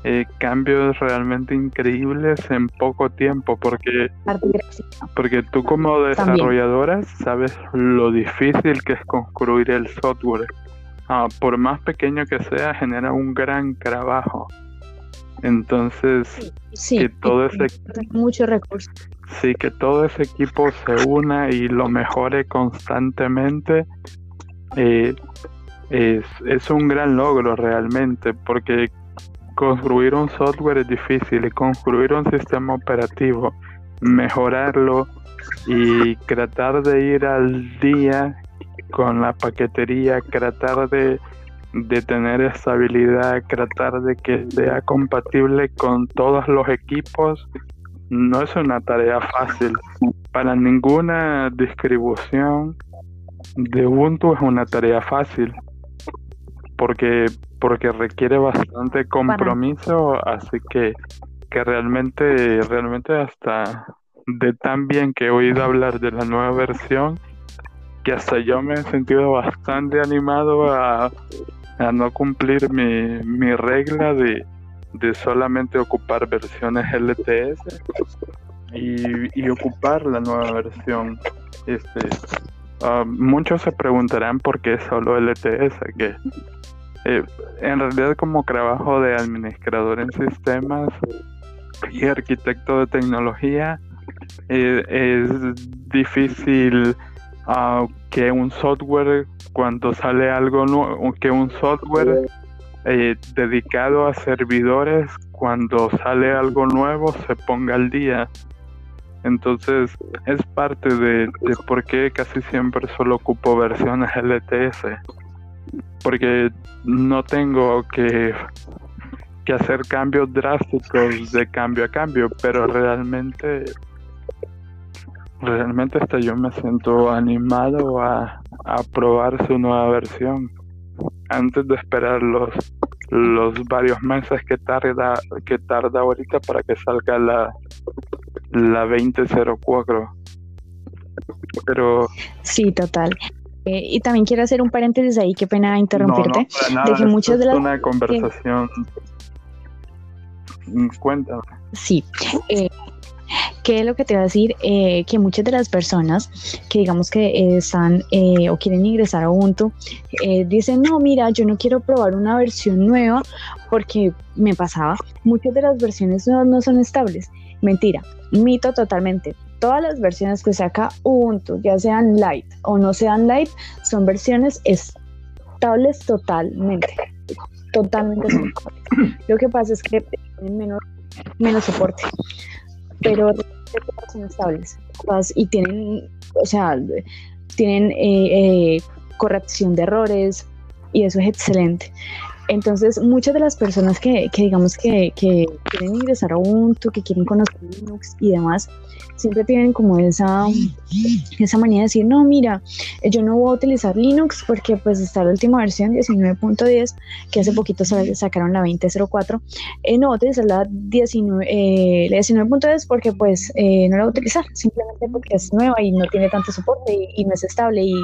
Eh, cambios realmente increíbles en poco tiempo porque porque tú como desarrolladora sabes lo difícil que es construir el software. Ah, por más pequeño que sea, genera un gran trabajo. Entonces, que todo ese muchos recursos. Sí, que todo ese equipo se una y lo mejore constantemente eh, es, es un gran logro realmente, porque construir un software es difícil construir un sistema operativo, mejorarlo y tratar de ir al día con la paquetería, tratar de, tener estabilidad, tratar de que sea compatible con todos los equipos, no es una tarea fácil. Para ninguna distribución de Ubuntu es una tarea fácil. Porque, porque requiere bastante compromiso, así que, que realmente, realmente hasta de tan bien que he oído hablar de la nueva versión, que hasta yo me he sentido bastante animado a, a no cumplir mi, mi regla de, de solamente ocupar versiones LTS y, y ocupar la nueva versión. Este, ah, muchos se preguntarán por qué solo LTS, que eh, en realidad como trabajo de administrador en sistemas y arquitecto de tecnología, eh, es difícil uh, que un software, cuando sale algo nuevo, que un software eh, dedicado a servidores, cuando sale algo nuevo, se ponga al día. Entonces, es parte de, de por qué casi siempre solo ocupo versiones LTS. Porque no tengo que que hacer cambios drásticos de cambio a cambio, pero realmente realmente hasta yo me siento animado a, a probar su nueva versión antes de esperar los los varios meses que tarda que tarda ahorita para que salga la la 2004 pero sí total eh, y también quiero hacer un paréntesis ahí qué pena interrumpirte de que muchas de las una conversación cuéntame sí eh, ¿Qué es lo que te voy a decir? Eh, que muchas de las personas que digamos que eh, están eh, o quieren ingresar a Ubuntu dicen, no, mira, yo no quiero probar una versión nueva porque me pasaba, muchas de las versiones nuevas no son estables. Mentira, mito totalmente. Todas las versiones que saca Ubuntu, ya sean light o no sean light, son versiones estables totalmente. Totalmente. [clears throat] Lo que pasa es que tienen menos, menos soporte pero son estables y tienen, o sea, tienen eh, eh, corrección de errores y eso es excelente. Entonces, muchas de las personas que, que digamos que, que, quieren ingresar a Ubuntu, que quieren conocer Linux y demás, siempre tienen como esa, esa manía de decir, no, mira, yo no voy a utilizar Linux porque pues está la última versión 19.10, que hace poquito sacaron la 20.04, eh, no voy a utilizar la 19, eh, 19.10 porque pues eh, no la voy a utilizar, simplemente porque es nueva y no tiene tanto soporte y, no es estable y,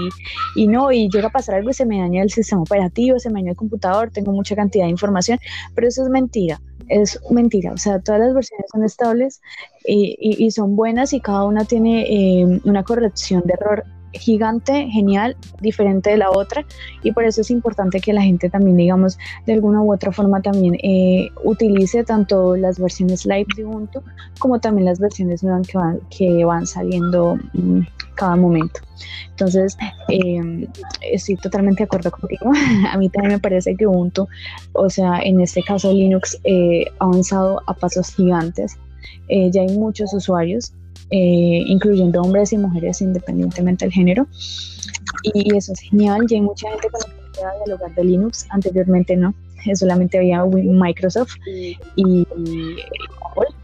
y, no, y llega a pasar algo y se me daña el sistema operativo, se me daña el computador, tengo mucha cantidad de información, pero eso es mentira es mentira, o sea, todas las versiones son estables y, y, son buenas y cada una tiene eh, una corrección de error gigante, genial, diferente de la otra y por eso es importante que la gente también, digamos, de alguna u otra forma también eh, utilice tanto las versiones live de Ubuntu como también las versiones nuevas que van, que van saliendo mm, cada momento. Entonces, em, estoy totalmente de acuerdo contigo. [laughs] A mí también me parece que Ubuntu, o sea, en este caso Linux, eh, ha avanzado a pasos gigantes. Eh, ya hay muchos usuarios eh, incluyendo hombres y mujeres independientemente del género. Y eso es genial, ya hay mucha gente conectada al hogar de Linux, anteriormente no, solamente había Microsoft y, Apple.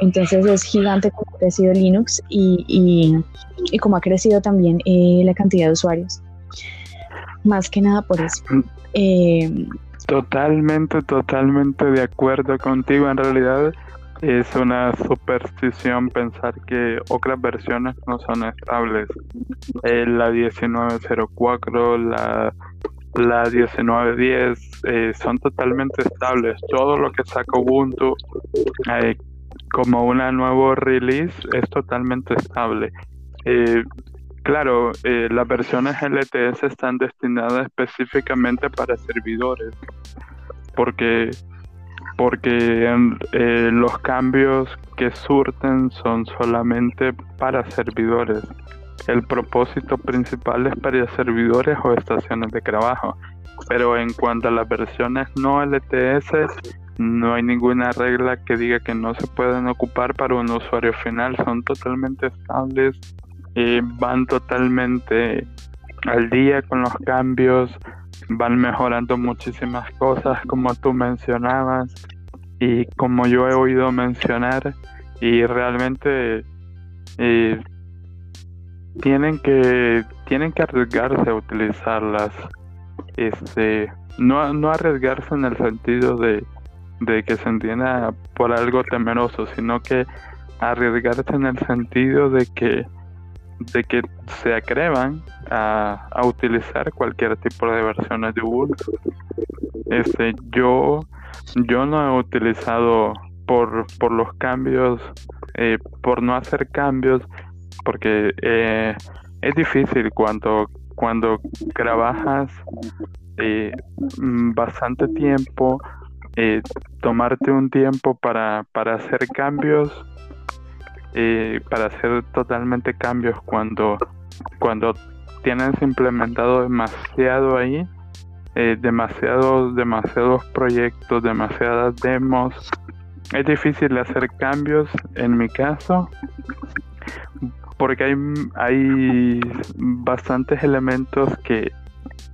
Entonces es gigante como ha crecido Linux y, y, y como ha crecido también eh, la cantidad de usuarios. Más que nada por eso. Mm. Eh, totalmente, totalmente de acuerdo contigo. En realidad, es una superstición pensar que otras versiones no son estables. Eh, la 1904, la, la 1910 eh, son totalmente estables. Todo lo que saca Ubuntu eh, como una nuevo release es totalmente estable. claro, las versiones LTS están destinadas específicamente para servidores porque porque eh, los cambios que surten son solamente para servidores. El propósito principal es para servidores o estaciones de trabajo. Pero en cuanto a las versiones no LTS, no hay ninguna regla que diga que no se pueden ocupar para un usuario final. Son totalmente estables, y van totalmente al día con los cambios, van mejorando muchísimas cosas como tú mencionabas y como yo he oído mencionar y realmente eh, tienen que tienen que arriesgarse a utilizarlas. Este, no, no arriesgarse en el sentido de, de que se entienda por algo temeroso, sino que arriesgarse en el sentido de que de que se atrevan a, a, utilizar cualquier tipo de versiones de Ubuntu. Este, yo, yo no he utilizado por, por los cambios, eh, por no hacer cambios, porque eh, es difícil cuando, cuando trabajas eh, bastante tiempo, tomarte un tiempo para, para hacer cambios eh, para hacer totalmente cambios cuando, cuando tienes implementado demasiado ahí, eh, demasiados, demasiados proyectos, demasiadas demos. Es difícil hacer cambios en mi caso porque hay, hay bastantes elementos que,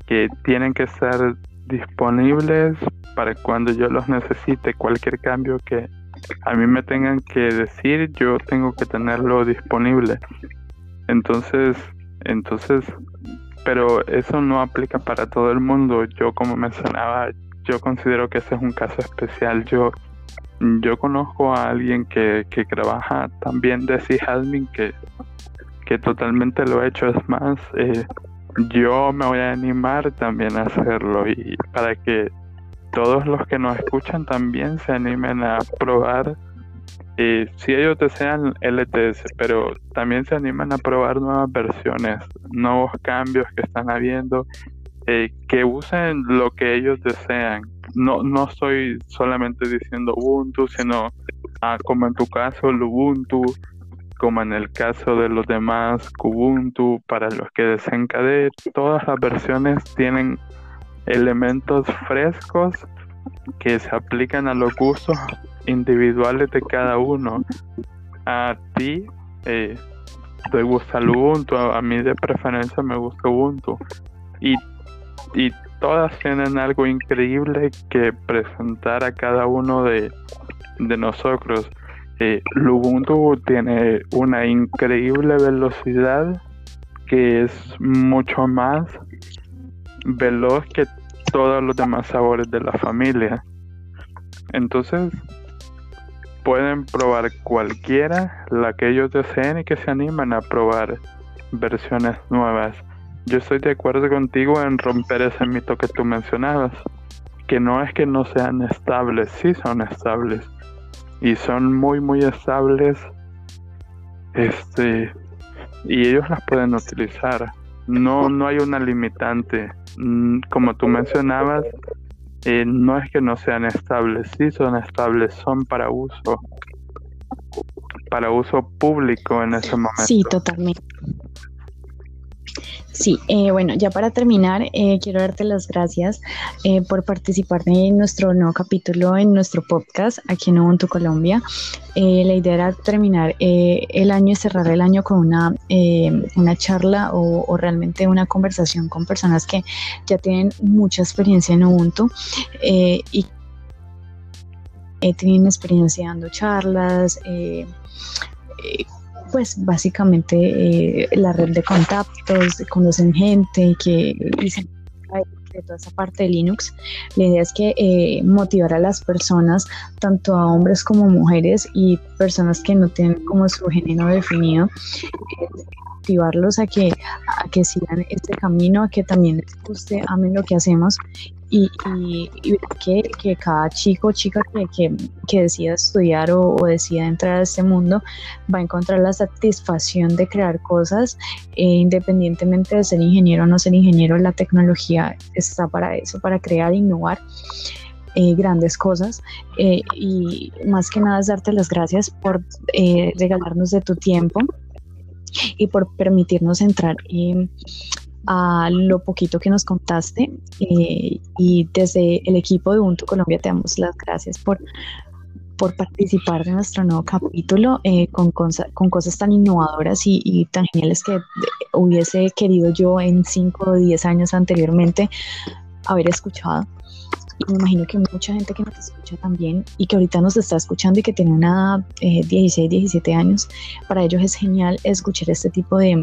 que tienen que estar disponibles para cuando yo los necesite. Cualquier cambio que, a mí me tengan que decir, yo tengo que tenerlo disponible. Entonces, entonces, pero eso no aplica para todo el mundo. Yo, como mencionaba, yo considero que ese es un caso especial. Yo, yo conozco a alguien que, que trabaja también de sysadmin que, que totalmente lo ha hecho. Es más, eh, yo me voy a animar también a hacerlo y para que todos los que nos escuchan también se animen a probar, eh, si ellos desean LTS, pero también se animan a probar nuevas versiones, nuevos cambios que están habiendo, eh, que usen lo que ellos desean. No, no estoy solamente diciendo Ubuntu, sino ah, como en tu caso Ubuntu, como en el caso de los demás Kubuntu, para los que deseen KDE, todas las versiones tienen elementos frescos que se aplican a los gustos individuales de cada uno. A ti eh, te gusta el Ubuntu, a mí de preferencia me gusta Ubuntu. Y, y todas tienen algo increíble que presentar a cada uno de, de nosotros. Eh, Ubuntu tiene una increíble velocidad que es mucho más veloz que todos los demás sabores de la familia. Entonces, pueden probar cualquiera, la que ellos deseen y que se animen a probar versiones nuevas. Yo estoy de acuerdo contigo en romper ese mito que tú mencionabas, que no es que no sean estables, sí son estables y son muy muy estables. Este y ellos las pueden utilizar. No no hay una limitante Mm, como tú mencionabas, eh, no es que no sean estables, sí son estables, son para uso, para uso público en ese momento. Sí, totalmente. Sí, eh, bueno, ya para terminar, eh, quiero darte las gracias eh, por participar en nuestro nuevo capítulo en nuestro podcast aquí en Ubuntu Colombia. la idea era terminar el año y cerrar el año con una, una charla o, realmente una conversación con personas que ya tienen mucha experiencia en Ubuntu y tienen experiencia dando charlas pues básicamente eh, la red de contactos, conocen gente que dicen de toda esa parte de Linux. La idea es que eh, motivar a las personas, tanto a hombres como mujeres y personas que no tienen como su género definido, motivarlos a que, a que sigan este camino, a que también les guste, amen lo que hacemos y, y, que, que, cada chico o chica que, que, decida estudiar o, decida entrar a este mundo va a encontrar la satisfacción de crear cosas, eh, independientemente de ser ingeniero o no ser ingeniero, la tecnología está para eso, para crear innovar. Eh, grandes cosas eh, y más que nada es darte las gracias por regalarnos de tu tiempo y por permitirnos entrar en a lo poquito que nos contaste eh, y desde el equipo de Ubuntu Colombia te damos las gracias por, por participar de nuestro nuevo capítulo eh, con, con, cosas tan innovadoras y, tan geniales que hubiese querido yo en 5 o 10 años anteriormente haber escuchado y me imagino que mucha gente que nos escucha también y que ahorita nos está escuchando y que tiene una eh, 16, 17 años, para ellos es genial escuchar este tipo de,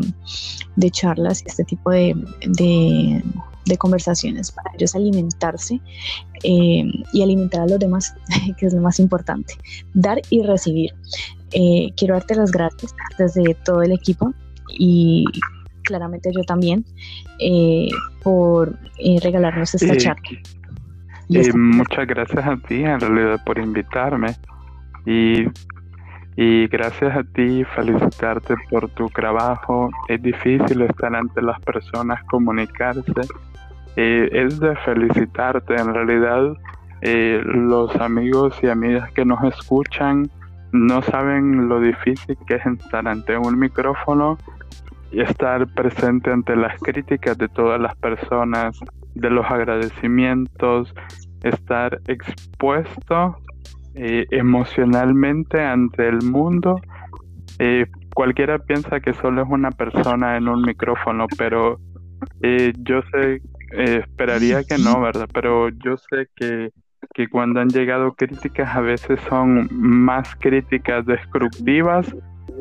de charlas, este tipo de, de, de conversaciones para ellos alimentarse eh, y alimentar a los demás, [laughs] que es lo más importante, dar y recibir. Eh, quiero darte las gracias desde todo el equipo y claramente yo también por regalarnos esta charla. Muchas gracias a ti en realidad por invitarme y y gracias a ti, felicitarte por tu trabajo. Es difícil estar ante las personas, comunicarse. Eh, es de felicitarte. En realidad, eh, los amigos y amigas que nos escuchan no saben lo difícil que es estar ante un micrófono y estar presente ante las críticas de todas las personas, de los agradecimientos, estar expuesto eh, emocionalmente ante el mundo. Eh, cualquiera piensa que solo es una persona en un micrófono, pero eh, yo sé, esperaría que no, ¿verdad? Pero yo sé que, que cuando han llegado críticas a veces son más críticas destructivas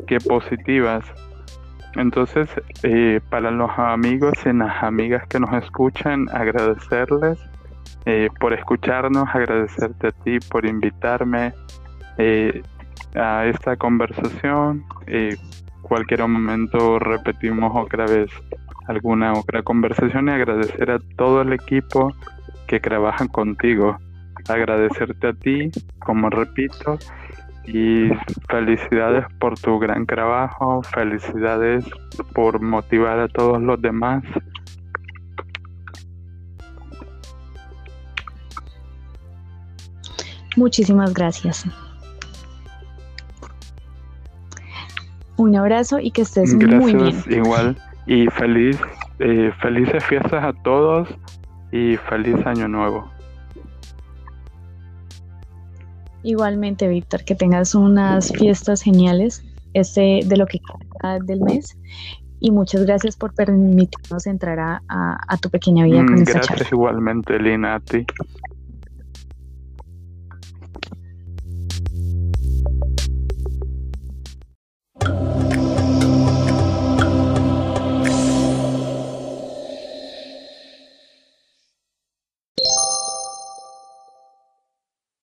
que positivas. Entonces, para los amigos y las amigas que nos escuchan, agradecerles eh, por escucharnos, agradecerte a ti por invitarme eh, a esta conversación. Eh, cualquier momento repetimos otra vez alguna otra conversación y agradecer a todo el equipo que trabaja contigo. Agradecerte a ti, como repito, y felicidades por tu gran trabajo, felicidades por motivar a todos los demás Muchísimas gracias. Un abrazo y que estés muy bien. Igual y feliz, eh, felices fiestas a todos y feliz año nuevo. Igualmente, Víctor, que tengas unas fiestas geniales este de lo que queda del mes y muchas gracias por permitirnos entrar a, tu pequeña vida con mm, Gracias igualmente, Lina, a ti.